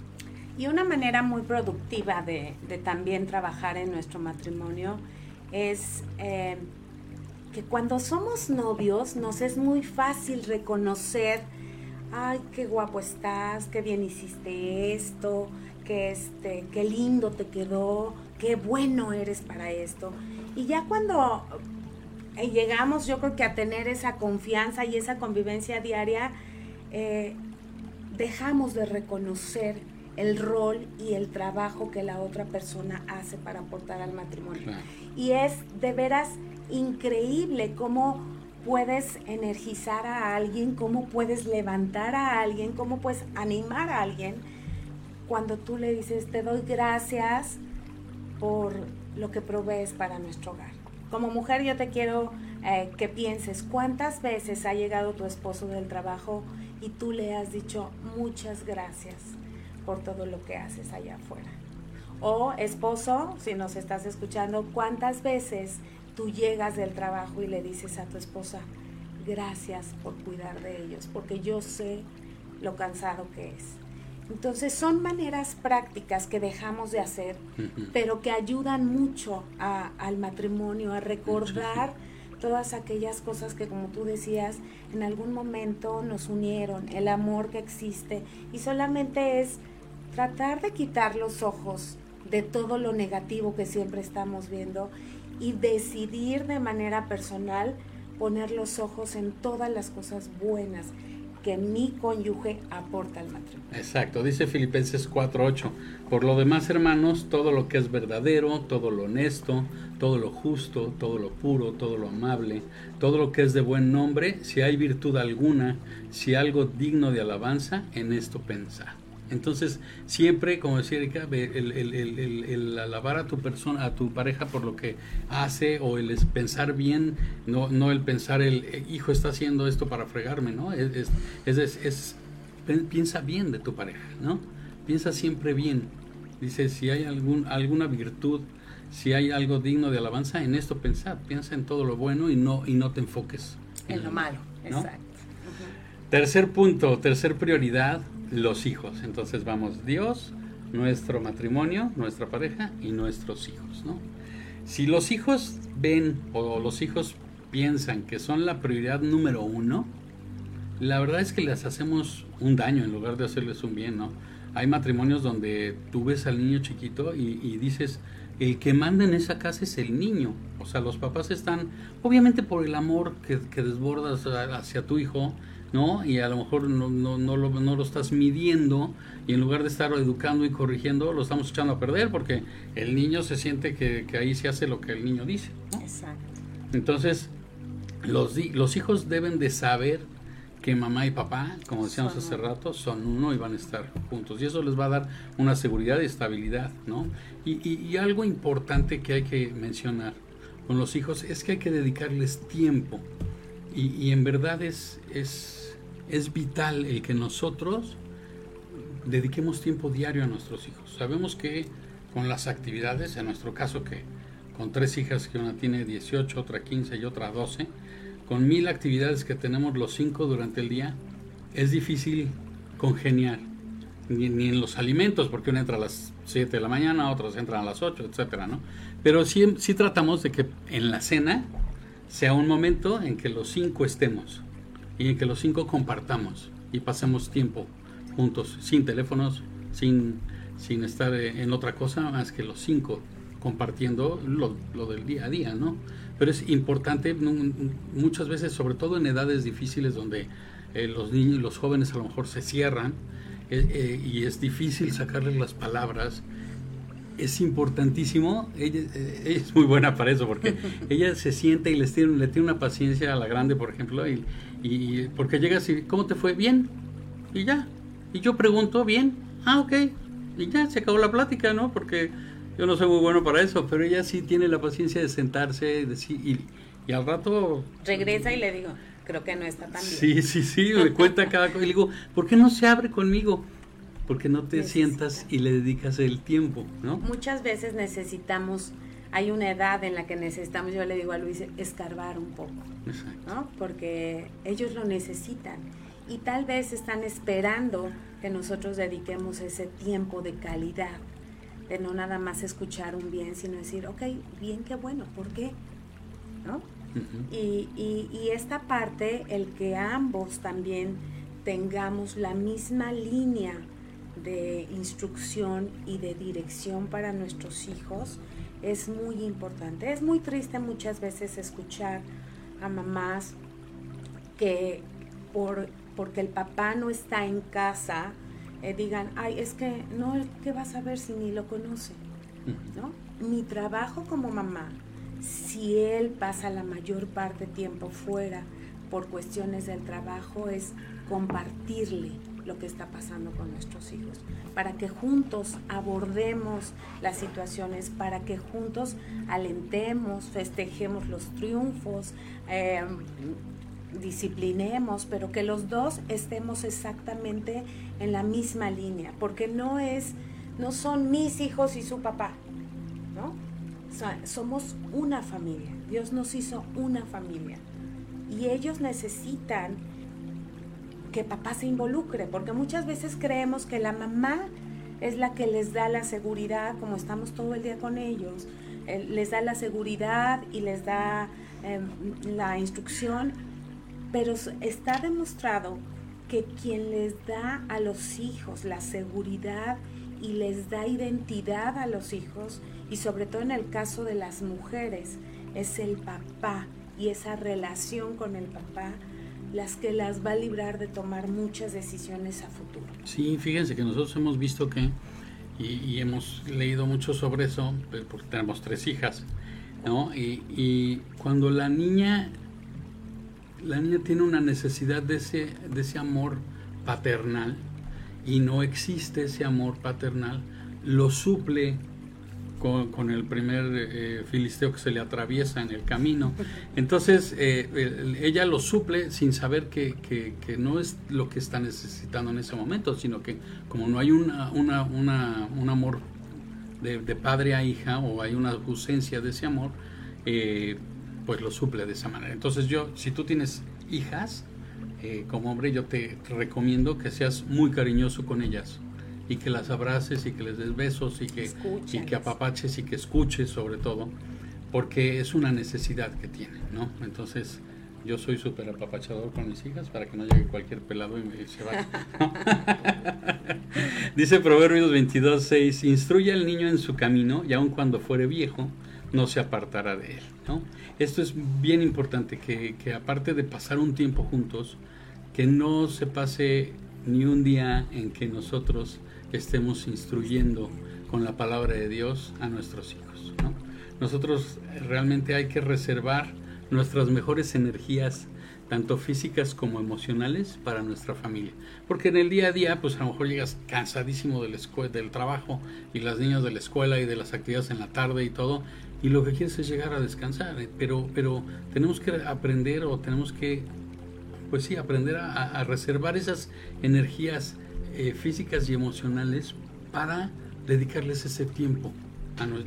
Y una manera muy productiva de, también trabajar en nuestro matrimonio es eh, que cuando somos novios nos es muy fácil reconocer, ay, qué guapo estás, qué bien hiciste esto, qué, este, qué lindo te quedó, qué bueno eres para esto. Y ya cuando eh, llegamos, yo creo que a tener esa confianza y esa convivencia diaria, eh, dejamos de reconocer el rol y el trabajo que la otra persona hace para aportar al matrimonio. Y es de veras increíble cómo puedes energizar a alguien, cómo puedes levantar a alguien, cómo puedes animar a alguien cuando tú le dices, te doy gracias por lo que provees para nuestro hogar. Como mujer yo te quiero eh, que pienses cuántas veces ha llegado tu esposo del trabajo y tú le has dicho muchas gracias por todo lo que haces allá afuera. O esposo, si nos estás escuchando, ¿cuántas veces tú llegas del trabajo y le dices a tu esposa, gracias por cuidar de ellos, porque yo sé lo cansado que es? Entonces son maneras prácticas que dejamos de hacer, pero que ayudan mucho al matrimonio, a recordar todas aquellas cosas que como tú decías, en algún momento nos unieron, el amor que existe, y solamente es tratar de quitar los ojos de todo lo negativo que siempre estamos viendo y decidir de manera personal poner los ojos en todas las cosas buenas que mi cónyuge aporta al matrimonio. Exacto, dice Filipenses 4:8. Por lo demás, hermanos, todo lo que es verdadero, todo lo honesto, todo lo justo, todo lo puro, todo lo amable, todo lo que es de buen nombre, si hay virtud alguna, si algo digno de alabanza, en esto pensad. Entonces, siempre, como decía Erika, el, el, alabar a tu persona, a tu pareja por lo que hace, o el pensar bien, no, no el pensar el eh, hijo está haciendo esto para fregarme, ¿no? Es, es, es, piensa bien de tu pareja, ¿no? Piensa siempre bien. Dice, si hay algún, alguna virtud, si hay algo digno de alabanza, en esto pensad, piensa en todo lo bueno y no, y no te enfoques en, lo malo. Exacto. Tercer punto, tercer prioridad, los hijos. Entonces vamos, Dios, nuestro matrimonio, nuestra pareja y nuestros hijos, ¿no? Si los hijos ven o los hijos piensan que son la prioridad número uno, la verdad es que les hacemos un daño en lugar de hacerles un bien, ¿no? Hay matrimonios donde tú ves al niño chiquito y, dices, el que manda en esa casa es el niño. O sea, los papás están, obviamente por el amor que, desbordas hacia tu hijo, ¿no? Y a lo mejor no, no, no, lo, no, lo, estás midiendo y en lugar de estar educando y corrigiendo, lo estamos echando a perder porque el niño se siente que, que ahí se hace lo que el niño dice. Exacto. Entonces, los, los hijos deben de saber que mamá y papá, como decíamos hace rato, son uno y van a estar juntos. Y eso les va a dar una seguridad y estabilidad, ¿no? Y, algo importante que hay que mencionar con los hijos es que hay que dedicarles tiempo. Y, en verdad es, es, es vital el que nosotros dediquemos tiempo diario a nuestros hijos. Sabemos que con las actividades, en nuestro caso que con tres hijas, que una tiene 18, otra 15 y otra 12, con mil actividades que tenemos los cinco durante el día, es difícil congeniar. Ni, en los alimentos, porque uno entra a las 7 de la mañana, otros entran a las 8, etcétera, ¿no? Pero sí, sí tratamos de que en la cena sea un momento en que los cinco estemos y en que los cinco compartamos y pasemos tiempo juntos, sin teléfonos, sin, sin estar en otra cosa más que los cinco compartiendo lo, lo del día a día, ¿no? pero es importante muchas veces, sobre todo en edades difíciles donde eh, los niños y los jóvenes a lo mejor se cierran eh, eh, y es difícil sacarles las palabras. Es importantísimo, ella, es muy buena para eso porque ella se siente y les tiene, le tiene una paciencia a la grande, por ejemplo, y, y porque llega así, ¿cómo te fue? Bien, y ya. Y yo pregunto, bien, ah, ok, y ya se acabó la plática, ¿no? Porque yo no soy muy bueno para eso, pero ella sí tiene la paciencia de sentarse decir, y, y al rato... Regresa y le digo, creo que no está tan bien. Sí, sí, sí, me cuenta cada cosa. Y le digo, ¿por qué no se abre conmigo? Porque no te sientas y le dedicas el tiempo, ¿no? Muchas veces necesitamos, hay una edad en la que necesitamos, yo le digo a Luis, escarbar un poco, Exacto. ¿no? Porque ellos lo necesitan y tal vez están esperando que nosotros dediquemos ese tiempo de calidad de no nada más escuchar un bien, sino decir, ok, bien, qué bueno, ¿por qué? ¿No? y, y, esta parte, el que ambos también tengamos la misma línea de instrucción y de dirección para nuestros hijos es muy importante. Es muy triste muchas veces escuchar a mamás que por, porque el papá no está en casa, eh, digan, ay, es que no, ¿qué vas a ver si ni lo conoce? ¿No? Mi trabajo como mamá, si él pasa la mayor parte del tiempo fuera por cuestiones del trabajo, es compartirle lo que está pasando con nuestros hijos, para que juntos abordemos las situaciones, para que juntos alentemos, festejemos los triunfos, eh, disciplinemos, pero que los dos estemos exactamente en la misma línea, porque no es, no son mis hijos y su papá, ¿no? somos una familia, Dios nos hizo una familia y ellos necesitan que papá se involucre, porque muchas veces creemos que la mamá es la que les da la seguridad, como estamos todo el día con ellos, eh, les da la seguridad y les da em, la instrucción, pero está demostrado que quien les da a los hijos la seguridad y les da identidad a los hijos, y sobre todo en el caso de las mujeres, es el papá y esa relación con el papá las que las va a librar de tomar muchas decisiones a futuro. Sí, fíjense que nosotros hemos visto que, y, hemos leído mucho sobre eso, pues, porque tenemos tres hijas, ¿no? Y, y cuando la niña la niña tiene una necesidad de ese, de ese amor paternal y no existe ese amor paternal, lo suple con, el primer eh, filisteo que se le atraviesa en el camino. Entonces eh, ella lo suple sin saber que, que, no es lo que está necesitando en ese momento, sino que como no hay una, una, una un amor de, de, padre a hija o hay una ausencia de ese amor, eh, pues lo suple de esa manera. Entonces yo, si tú tienes hijas, eh, como hombre yo te recomiendo que seas muy cariñoso con ellas y que las abraces y que les des besos y que, y que apapaches y que escuches sobre todo, porque es una necesidad que tienen, ¿no? Entonces, yo soy súper apapachador con mis hijas para que no llegue cualquier pelado y me se vaya. Dice Proverbios 22, 6, instruye al niño en su camino y aun cuando fuere viejo, no se apartará de él. ¿no? Esto es bien importante, que, que aparte de pasar un tiempo juntos, que no se pase ni un día en que nosotros estemos instruyendo con la palabra de Dios a nuestros hijos. ¿no? Nosotros realmente hay que reservar nuestras mejores energías, tanto físicas como emocionales, para nuestra familia. Porque en el día a día, pues a lo mejor llegas cansadísimo del, del trabajo y las niñas de la escuela y de las actividades en la tarde y todo, y lo que quieres es llegar a descansar, eh, pero, pero tenemos que aprender o tenemos que, pues sí, aprender a, reservar esas energías eh, físicas y emocionales para dedicarles ese tiempo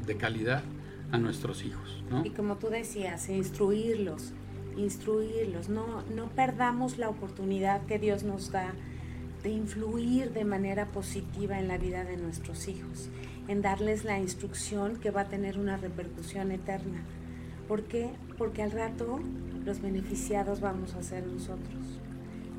de calidad a nuestros hijos. Y como tú decías, instruirlos, instruirlos, no, no perdamos la oportunidad que Dios nos da de influir de manera positiva en la vida de nuestros hijos, en darles la instrucción que va a tener una repercusión eterna. ¿Por qué? Porque al rato los beneficiados vamos a ser nosotros.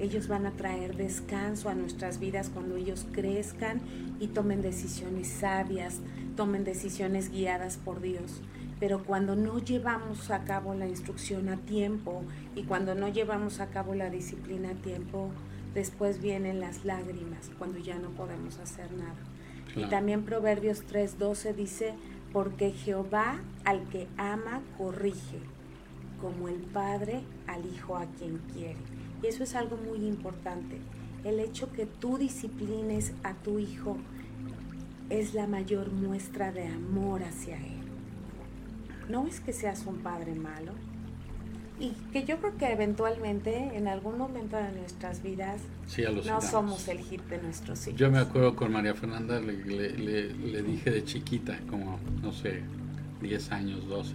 Ellos van a traer descanso a nuestras vidas cuando ellos crezcan y tomen decisiones sabias, tomen decisiones guiadas por Dios. Pero cuando no llevamos a cabo la instrucción a tiempo y cuando no llevamos a cabo la disciplina a tiempo, después vienen las lágrimas cuando ya no podemos hacer nada. Y también Proverbios 3:12 dice, porque Jehová al que ama corrige, como el Padre al Hijo a quien quiere. Y eso es algo muy importante. El hecho que tú disciplines a tu hijo es la mayor muestra de amor hacia él. No es que seas un padre malo. Y que yo creo que eventualmente, en algún momento de nuestras vidas, no somos el hit de nuestros hijos. Yo me acuerdo con María Fernanda, le, le dije de chiquita, como, no sé, 10 años, 12,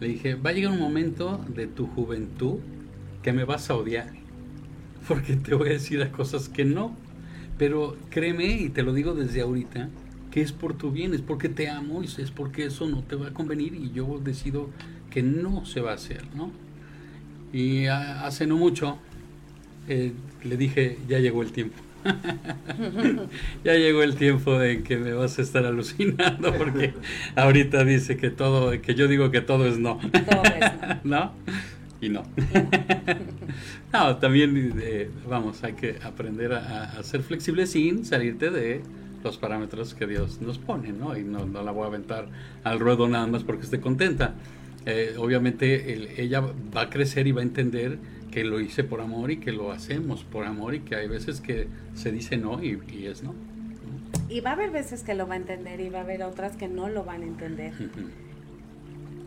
le dije, va a llegar un momento de tu juventud que me vas a odiar, porque te voy a decir cosas que no, pero créeme, y te lo digo desde ahorita, que es por tu bien, es porque te amo y es porque eso no te va a convenir y yo decido que no se va a hacer, ¿no? Y hace no mucho eh, le dije, ya llegó el tiempo. ya llegó el tiempo de que me vas a estar alucinando porque ahorita dice que todo, que yo digo que todo es no. no. Y no. no, también, eh, vamos, hay que aprender a, ser flexible sin salirte de los parámetros que Dios nos pone, ¿no? Y no, no la voy a aventar al ruedo nada más porque esté contenta. Eh, obviamente ella va a crecer y va a entender que lo hice por amor y que lo hacemos por amor y que hay veces que se dice no y, es no. Y va a haber veces que lo va a entender y va a haber otras que no lo van a entender.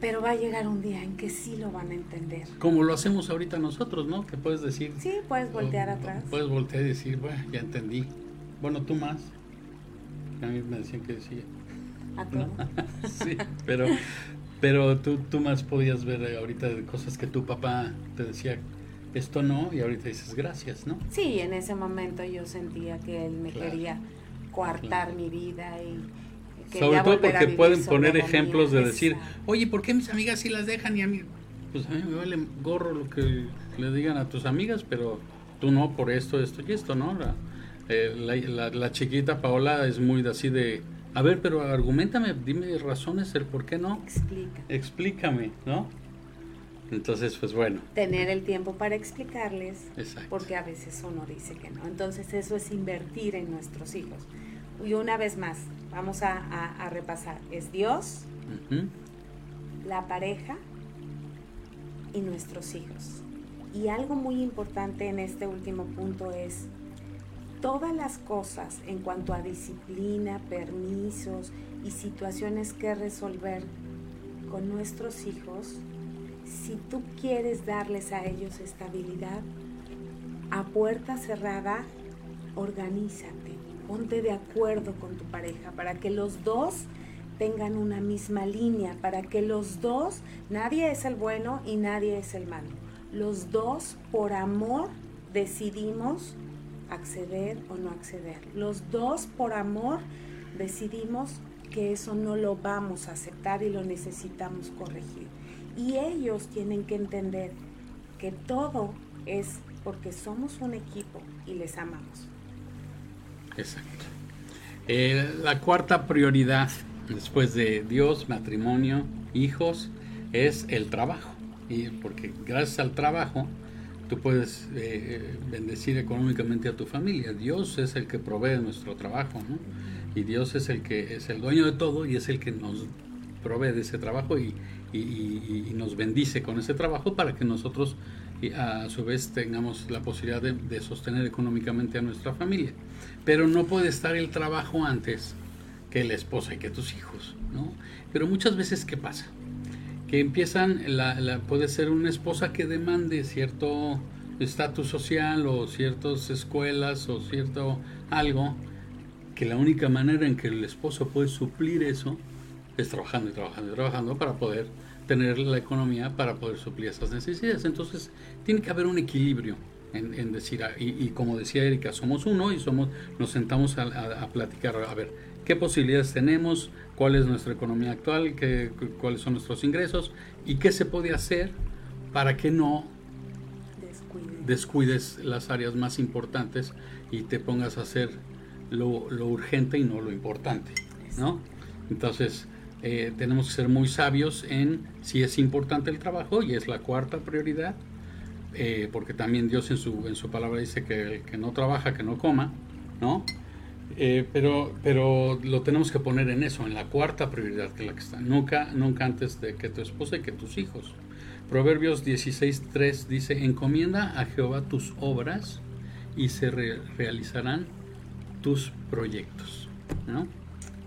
Pero va a llegar un día en que sí lo van a entender. Como lo hacemos ahorita nosotros, ¿no? Que puedes decir. Sí, puedes voltear atrás. Puedes voltear y decir, bueno, ya entendí. Bueno, tú más. A mí me decían que decía. ¿A todo? sí, pero, pero tú, tú más podías ver ahorita cosas que tu papá te decía, esto no, y ahorita dices gracias, ¿no? Sí, en ese momento yo sentía que él me quería coartar mi vida y sobre todo porque pueden poner ejemplos de decir, oye, ¿por qué mis amigas sí las dejan y a mí? Pues a mí me vale gorro lo que le digan a tus amigas, pero tú no por esto, esto y esto, ¿no? La, eh, la, chiquita Paola es muy así de, a ver, pero argumentame, dime razones el por qué no. Explica. Explícame, ¿no? Entonces, pues bueno. Tener el tiempo para explicarles, porque a veces uno dice que no. Entonces, eso es invertir en nuestros hijos. Y una vez más, vamos a, repasar. Es Dios, la pareja y nuestros hijos. Y algo muy importante en este último punto es todas las cosas en cuanto a disciplina, permisos y situaciones que resolver con nuestros hijos, si tú quieres darles a ellos estabilidad, a puerta cerrada, organízate ponte de acuerdo con tu pareja para que los dos tengan una misma línea, para que los dos, nadie es el bueno y nadie es el malo. Los dos por amor decidimos acceder o no acceder. Los dos por amor decidimos que eso no lo vamos a aceptar y lo necesitamos corregir. Y ellos tienen que entender que todo es porque somos un equipo y les amamos. Exacto. Eh, la cuarta prioridad después de Dios, matrimonio, hijos, es el trabajo. Y porque gracias al trabajo tú puedes eh, bendecir económicamente a tu familia. Dios es el que provee nuestro trabajo, ¿no? Y Dios es el que es el dueño de todo y es el que nos provee de ese trabajo y, nos bendice con ese trabajo para que nosotros a su vez tengamos la posibilidad de, sostener económicamente a nuestra familia. Pero no puede estar el trabajo antes que la esposa y que tus hijos, ¿no? Pero muchas veces, ¿qué pasa? que empiezan, la, puede ser una esposa que demande cierto estatus social o ciertas escuelas o cierto algo, que la única manera en que el esposo puede suplir eso es trabajando y trabajando y trabajando para poder tener la economía para poder suplir esas necesidades. Entonces, tiene que haber un equilibrio en, decir, y, como decía Erika, somos uno y somos, nos sentamos a, a platicar, a ver, qué posibilidades tenemos, cuál es nuestra economía actual, qué, cuáles son nuestros ingresos y qué se puede hacer para que no descuides. las áreas más importantes y te pongas a hacer lo, urgente y no lo importante, ¿no? Entonces, eh, tenemos que ser muy sabios en si es importante el trabajo y es la cuarta prioridad, eh, porque también Dios en su, en su palabra dice que el que no trabaja, que no coma, ¿no? Eh, pero, pero lo tenemos que poner en eso, en la cuarta prioridad que la que está. Nunca, nunca antes de que tu esposa y que tus hijos. Proverbios 16.3 dice, encomienda a Jehová tus obras y se realizarán tus proyectos. ¿no?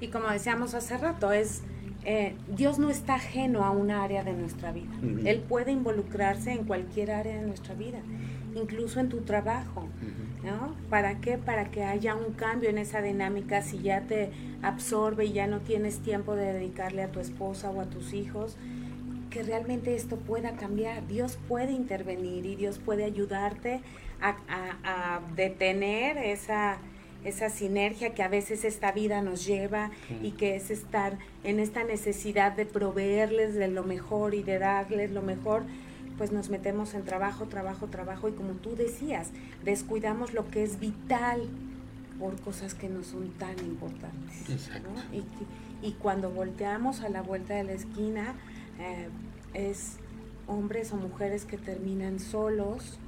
Y como decíamos hace rato, es eh, Dios no está ajeno a una área de nuestra vida. Él puede involucrarse en cualquier área de nuestra vida, incluso en tu trabajo. ¿no? ¿Para qué? Para que haya un cambio en esa dinámica si ya te absorbe y ya no tienes tiempo de dedicarle a tu esposa o a tus hijos, que realmente esto pueda cambiar. Dios puede intervenir y Dios puede ayudarte a, detener esa, esa sinergia que a veces esta vida nos lleva y que es estar en esta necesidad de proveerles de lo mejor y de darles lo mejor pues nos metemos en trabajo, trabajo, trabajo y como tú decías, descuidamos lo que es vital por cosas que no son tan importantes. Exacto. Y, cuando volteamos a la vuelta de la esquina, eh, es hombres o mujeres que terminan solos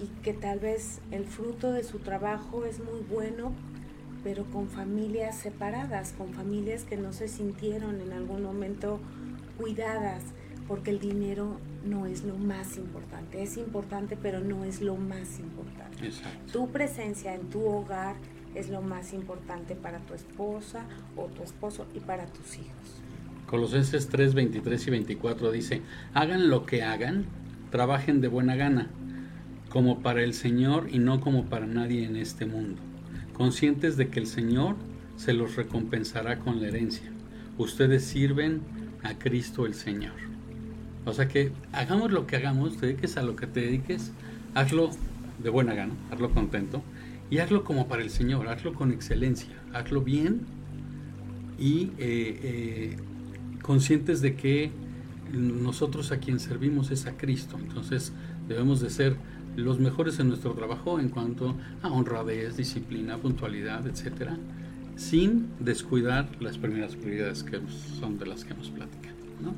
y que tal vez el fruto de su trabajo es muy bueno, pero con familias separadas, con familias que no se sintieron en algún momento cuidadas porque el dinero no es lo más importante. Es importante, pero no es lo más importante. Tu presencia en tu hogar es lo más importante para tu esposa o tu esposo y para tus hijos. Colosenses 3, 23 y 24 dice, hagan lo que hagan, trabajen de buena gana, como para el Señor y no como para nadie en este mundo, conscientes de que el Señor se los recompensará con la herencia. Ustedes sirven a Cristo el Señor. O sea que hagamos lo que hagamos, te dediques a lo que te dediques, hazlo de buena gana, hazlo contento y hazlo como para el Señor, hazlo con excelencia, hazlo bien y eh, eh, conscientes de que nosotros a quien servimos es a Cristo. Entonces debemos de ser los mejores en nuestro trabajo en cuanto a honradez, disciplina, puntualidad, etcétera, sin descuidar las primeras prioridades que son de las que nos platican. ¿no?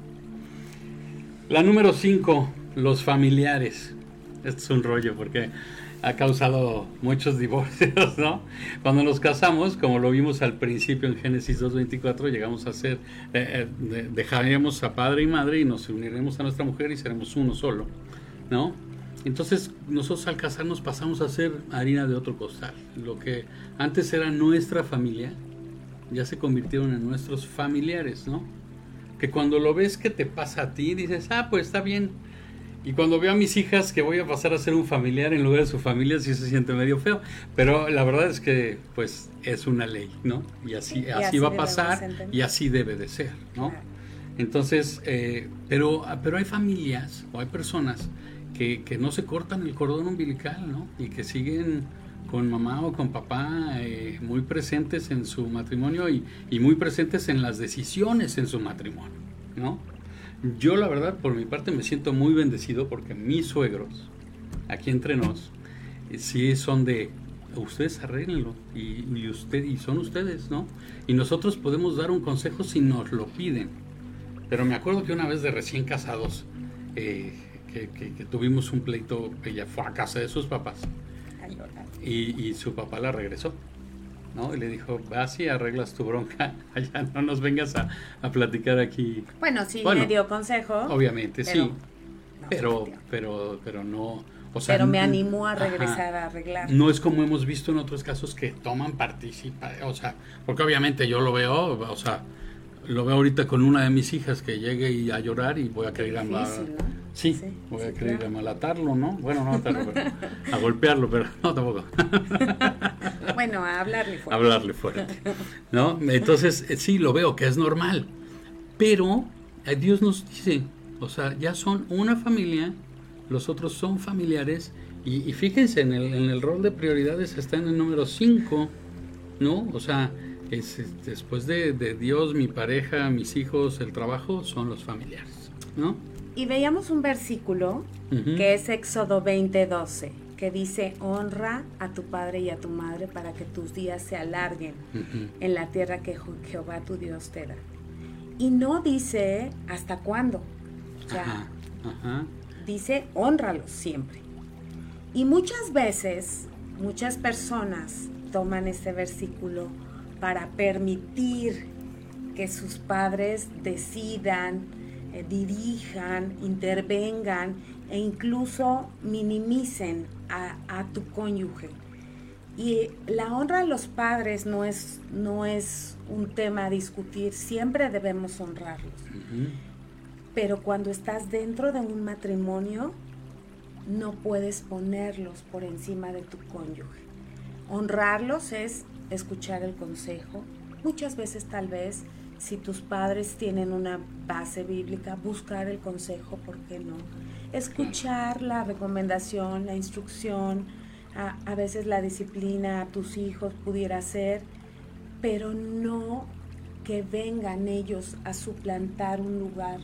La número 5, los familiares. Esto es un rollo porque ha causado muchos divorcios, ¿no? Cuando nos casamos, como lo vimos al principio en Génesis 2.24, llegamos a ser, eh, eh, dejaremos a padre y madre y nos uniremos a nuestra mujer y seremos uno solo, ¿no? Entonces nosotros al casarnos pasamos a ser harina de otro costal. Lo que antes era nuestra familia, ya se convirtieron en nuestros familiares, ¿no? que cuando lo ves que te pasa a ti, dices, ah, pues está bien. Y cuando veo a mis hijas que voy a pasar a ser un familiar en lugar de su familia, sí se siente medio feo. Pero la verdad es que, pues, es una ley, ¿no? Y así, así, va a pasar y así debe de ser, ¿no? Entonces, eh, pero, pero hay familias o hay personas que, que no se cortan el cordón umbilical, ¿no? Y que siguen con mamá o con papá eh, muy presentes en su matrimonio y, y, muy presentes en las decisiones en su matrimonio, ¿no? Yo la verdad, por mi parte, me siento muy bendecido porque mis suegros, aquí entre nos, eh, sí son de, ustedes arreglenlo y, y, usted, y son ustedes, ¿no? Y nosotros podemos dar un consejo si nos lo piden. Pero me acuerdo que una vez de recién casados, eh, que, que, que, tuvimos un pleito, ella fue a casa de sus papás y, y su papá la regresó. ¿no? Y le dijo, vas y arreglas tu bronca, allá no nos vengas a, a platicar aquí. Bueno, sí, bueno, me dio consejo. Obviamente, pero sí. No pero, pero, pero no. O sea, pero me animó a regresar ajá, a arreglar. No es como hemos visto en otros casos que toman participa, o sea, porque obviamente yo lo veo, o sea, lo veo ahorita con una de mis hijas que llegue y a llorar y voy a querer difícil, a ¿no? sí, sí, voy sí, a querer claro. a malatarlo, ¿no? Bueno, no matarlo, pero a golpearlo, pero no tampoco. bueno, a hablarle fuerte. Hablarle fuerte. ¿No? Entonces, sí, lo veo que es normal. Pero Dios nos dice, o sea, ya son una familia, los otros son familiares, y, y fíjense, en el, en el rol de prioridades está en el número 5, ¿no? O sea, es, es, después de, de, Dios, mi pareja, mis hijos, el trabajo, son los familiares, ¿no? Y veíamos un versículo uh -huh. que es Éxodo 20, 12, que dice, honra a tu padre y a tu madre para que tus días se alarguen uh -huh. en la tierra que Jehová tu Dios te da. Y no dice hasta cuándo. O sea, ajá, ajá. dice, honralos siempre. Y muchas veces, muchas personas toman este versículo para permitir que sus padres decidan, eh, dirijan, intervengan e incluso minimicen a, a, tu cónyuge. Y la honra a los padres no es, no es un tema a discutir, siempre debemos honrarlos. Uh -huh. Pero cuando estás dentro de un matrimonio, no puedes ponerlos por encima de tu cónyuge. Honrarlos es escuchar el consejo. Muchas veces tal vez si tus padres tienen una base bíblica, buscar el consejo, ¿por qué no? Escuchar la recomendación, la instrucción, a, a veces la disciplina a tus hijos pudiera ser, pero no que vengan ellos a suplantar un lugar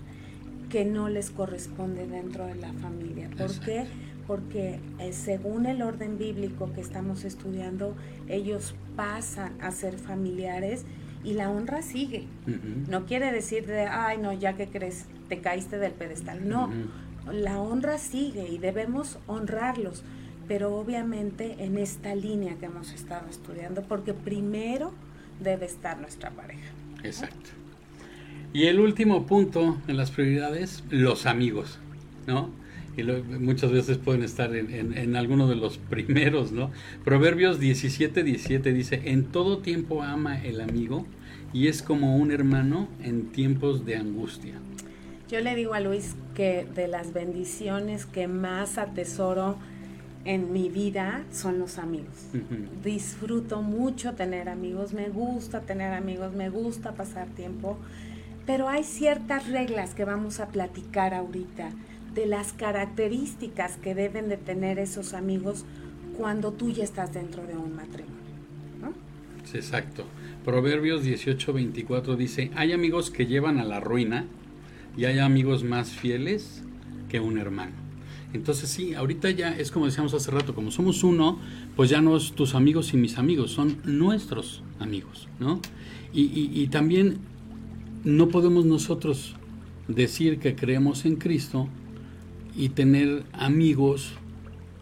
que no les corresponde dentro de la familia. ¿Por qué? Porque eh, según el orden bíblico que estamos estudiando, ellos pasan a ser familiares y la honra sigue. Uh -huh. No quiere decir de, ay, no, ya que crees, te caíste del pedestal. No, uh -huh. la honra sigue y debemos honrarlos, pero obviamente en esta línea que hemos estado estudiando, porque primero debe estar nuestra pareja. Exacto. Y el último punto en las prioridades, los amigos, ¿no? Y lo, muchas veces pueden estar en, en, en, alguno de los primeros, ¿no? Proverbios 17, 17 dice, en todo tiempo ama el amigo y es como un hermano en tiempos de angustia. Yo le digo a Luis que de las bendiciones que más atesoro en mi vida son los amigos. Uh -huh. Disfruto mucho tener amigos, me gusta tener amigos, me gusta pasar tiempo, pero hay ciertas reglas que vamos a platicar ahorita de las características que deben de tener esos amigos cuando tú ya estás dentro de un matrimonio. Sí, exacto. Proverbios 18:24 dice, hay amigos que llevan a la ruina y hay amigos más fieles que un hermano. Entonces sí, ahorita ya es como decíamos hace rato, como somos uno, pues ya no es tus amigos y mis amigos, son nuestros amigos, ¿no? Y también no podemos nosotros decir que creemos en Cristo y tener amigos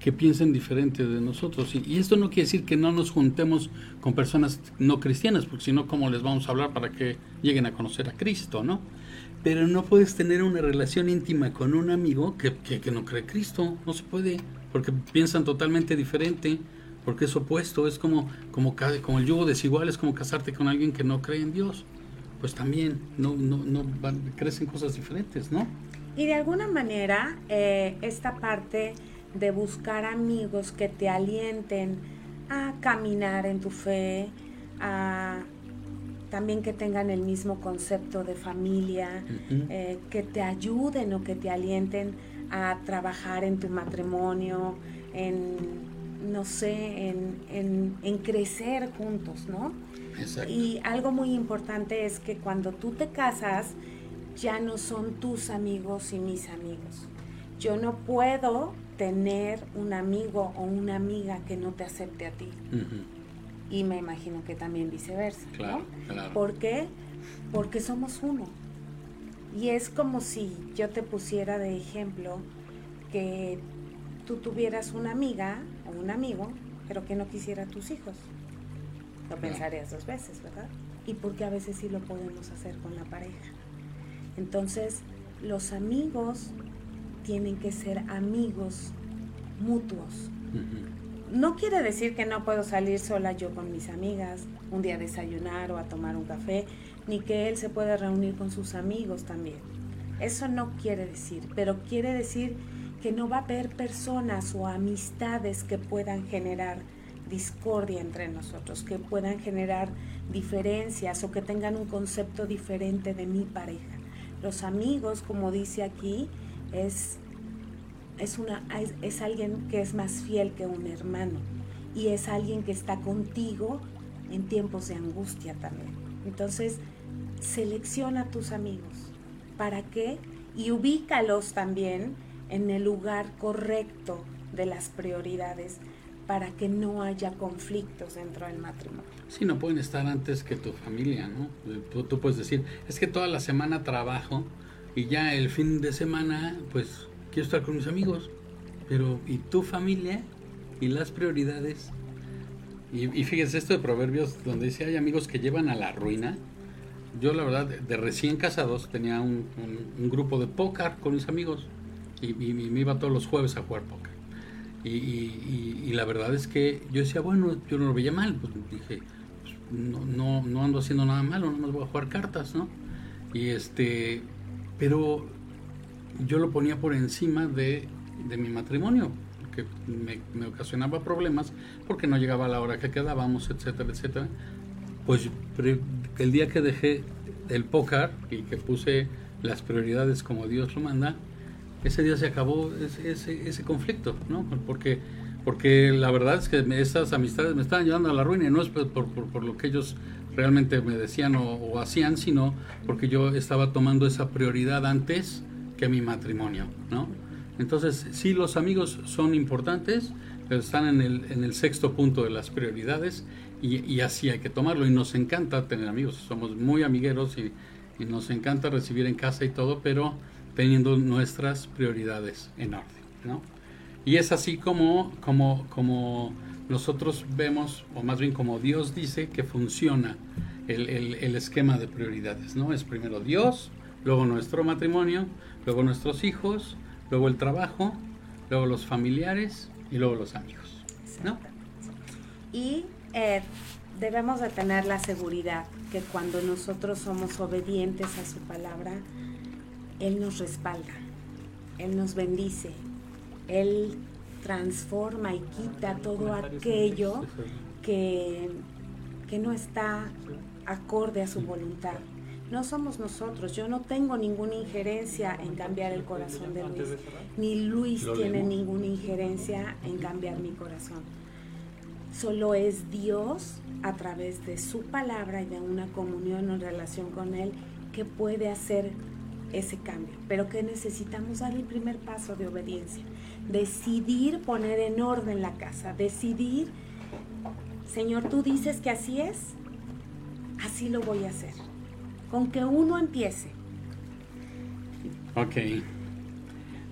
que piensen diferente de nosotros. Y, esto no quiere decir que no nos juntemos con personas no cristianas, porque si no, ¿cómo les vamos a hablar para que lleguen a conocer a Cristo, no? Pero no puedes tener una relación íntima con un amigo que, que, que no cree Cristo, no se puede, porque piensan totalmente diferente, porque es opuesto, es como, como, como el yugo desigual, es como casarte con alguien que no cree en Dios. Pues también no, no, no van, crecen cosas diferentes, ¿no? Y de alguna manera, eh, esta parte de buscar amigos que te alienten a caminar en tu fe, a también que tengan el mismo concepto de familia, uh -huh. eh, que te ayuden o que te alienten a trabajar en tu matrimonio, en no sé, en, en, crecer juntos, ¿no? Exacto. Y algo muy importante es que cuando tú te casas, ya no son tus amigos y mis amigos. Yo no puedo tener un amigo o una amiga que no te acepte a ti. Y me imagino que también viceversa. Claro, claro. ¿Por qué? Porque somos uno. Y es como si yo te pusiera de ejemplo que tú tuvieras una amiga o un amigo, pero que no quisiera tus hijos. Lo pensarías dos veces, ¿verdad? Y porque a veces sí lo podemos hacer con la pareja. Entonces, los amigos tienen que ser amigos mutuos. No quiere decir que no puedo salir sola yo con mis amigas un día a desayunar o a tomar un café, ni que él se pueda reunir con sus amigos también. Eso no quiere decir, pero quiere decir que no va a haber personas o amistades que puedan generar discordia entre nosotros, que puedan generar diferencias o que tengan un concepto diferente de mi pareja. Los amigos, como dice aquí, es, es, una, es, alguien que es más fiel que un hermano y es alguien que está contigo en tiempos de angustia también. Entonces, selecciona a tus amigos. ¿Para qué? Y ubícalos también en el lugar correcto de las prioridades para que no haya conflictos dentro del matrimonio. Sí, no pueden estar antes que tu familia, ¿no? Tú, puedes decir, es que toda la semana trabajo y ya el fin de semana, pues quiero estar con mis amigos, pero ¿y tu familia? ¿Y las prioridades? Y, fíjense esto de Proverbios, donde dice, hay amigos que llevan a la ruina. Yo la verdad, de recién casados, tenía un, grupo de póker con mis amigos y, y me iba todos los jueves a jugar póker. Y, la verdad es que yo decía, bueno, yo no lo veía mal, pues dije, no, no, no ando haciendo nada malo, más voy a jugar cartas, ¿no? Y este, pero yo lo ponía por encima de, mi matrimonio, que me, ocasionaba problemas porque no llegaba a la hora que quedábamos, etcétera, etcétera. Pues el día que dejé el póker y que puse las prioridades como Dios lo manda, ese día se acabó ese, ese, conflicto, ¿no? Porque, porque la verdad es que esas amistades me estaban llevando a la ruina y no es por, por, por lo que ellos realmente me decían o, hacían, sino porque yo estaba tomando esa prioridad antes que mi matrimonio, ¿no? Entonces, sí, los amigos son importantes, pero están en el, en el sexto punto de las prioridades y, y, así hay que tomarlo. Y nos encanta tener amigos, somos muy amigueros y, y nos encanta recibir en casa y todo, pero teniendo nuestras prioridades en orden, ¿no? Y es así como, como, como nosotros vemos, o más bien como Dios dice que funciona el, el, esquema de prioridades, ¿no? Es primero Dios, luego nuestro matrimonio, luego nuestros hijos, luego el trabajo, luego los familiares y luego los amigos, ¿no? Y eh, debemos de tener la seguridad que cuando nosotros somos obedientes a su palabra, él nos respalda, Él nos bendice, Él transforma y quita todo aquello que, que no está acorde a su voluntad. No somos nosotros, yo no tengo ninguna injerencia en cambiar el corazón de Luis, ni Luis tiene ninguna injerencia en cambiar mi corazón. Solo es Dios a través de su palabra y de una comunión en relación con Él que puede hacer ese cambio, pero que necesitamos dar el primer paso de obediencia, decidir poner en orden la casa, decidir, Señor, tú dices que así es, así lo voy a hacer, con que uno empiece. Ok,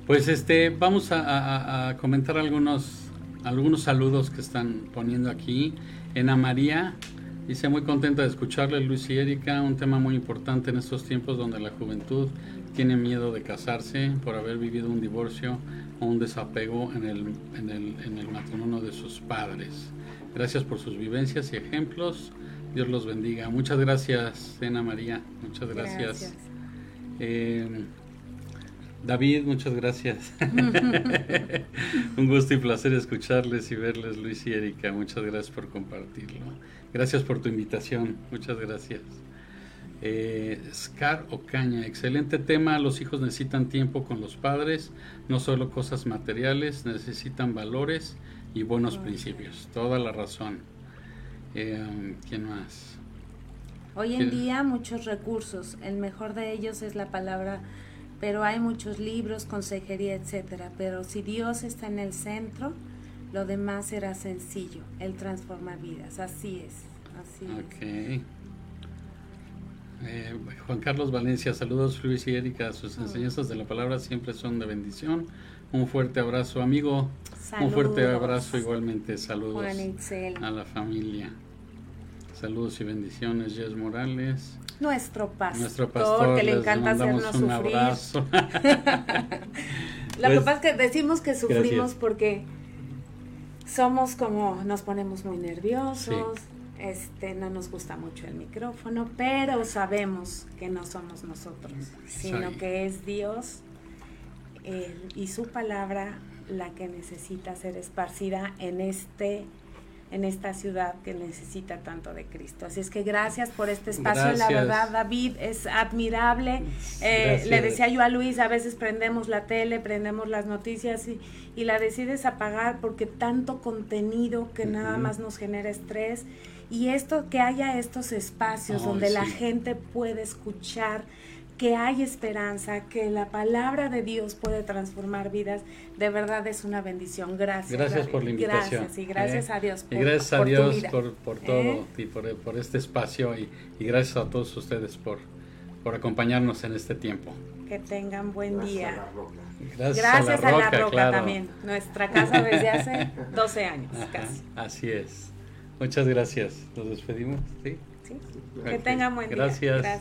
pues este, vamos a, comentar algunos, algunos saludos que están poniendo aquí. En María Dice, muy contenta de escucharle, Luis y Erika, un tema muy importante en estos tiempos donde la juventud tiene miedo de casarse por haber vivido un divorcio o un desapego en el, en el, en el matrimonio de sus padres. Gracias por sus vivencias y ejemplos. Dios los bendiga. Muchas gracias, Ena María. Muchas gracias. Eh, David, muchas gracias. Un gusto y placer escucharles y verles, Luis y Erika. Muchas gracias por compartirlo. Gracias por tu invitación. Muchas gracias. Eh, Scar Ocaña, excelente tema. Los hijos necesitan tiempo con los padres, no solo cosas materiales, necesitan valores y buenos principios. Toda la razón. Eh, ¿Quién más? Hoy en día muchos recursos, el mejor de ellos es la palabra, pero hay muchos libros, consejería, etcétera. Pero si Dios está en el centro, lo demás será sencillo. Él transforma vidas. Así es. Así eh, Juan Carlos Valencia, saludos Luis y Erika. Sus enseñanzas de la palabra siempre son de bendición. Un fuerte abrazo, amigo. Un fuerte abrazo igualmente. Saludos a la familia. Saludos y bendiciones, Jess Morales. Nuestro pastor, Nuestro pastor que le encanta hacernos sufrir. Abrazo. Lo que pues, pasa es que decimos que sufrimos porque somos como, nos ponemos muy nerviosos, este, no nos gusta mucho el micrófono, pero sabemos que no somos nosotros, sino que es Dios y su palabra la que necesita ser esparcida en este en esta ciudad que necesita tanto de Cristo. Así es que gracias por este espacio, la verdad David es admirable. Eh, le decía yo a Luis, a veces prendemos la tele, prendemos las noticias y, y la decides apagar porque tanto contenido que nada más nos genera estrés. Y esto, que haya estos espacios donde la gente puede escuchar que hay esperanza, que la palabra de Dios puede transformar vidas, de verdad es una bendición. Gracias. Gracias por la invitación. Gracias y gracias a Dios. Por, y gracias a Dios por, todo ¿Eh? y por, este espacio y, gracias a todos ustedes por, por acompañarnos en este tiempo. Que tengan buen día. Gracias, a la Roca, también, nuestra casa desde hace 12 años casi. Así es. Muchas gracias. Nos despedimos. Sí. Que tengan buen día. Gracias.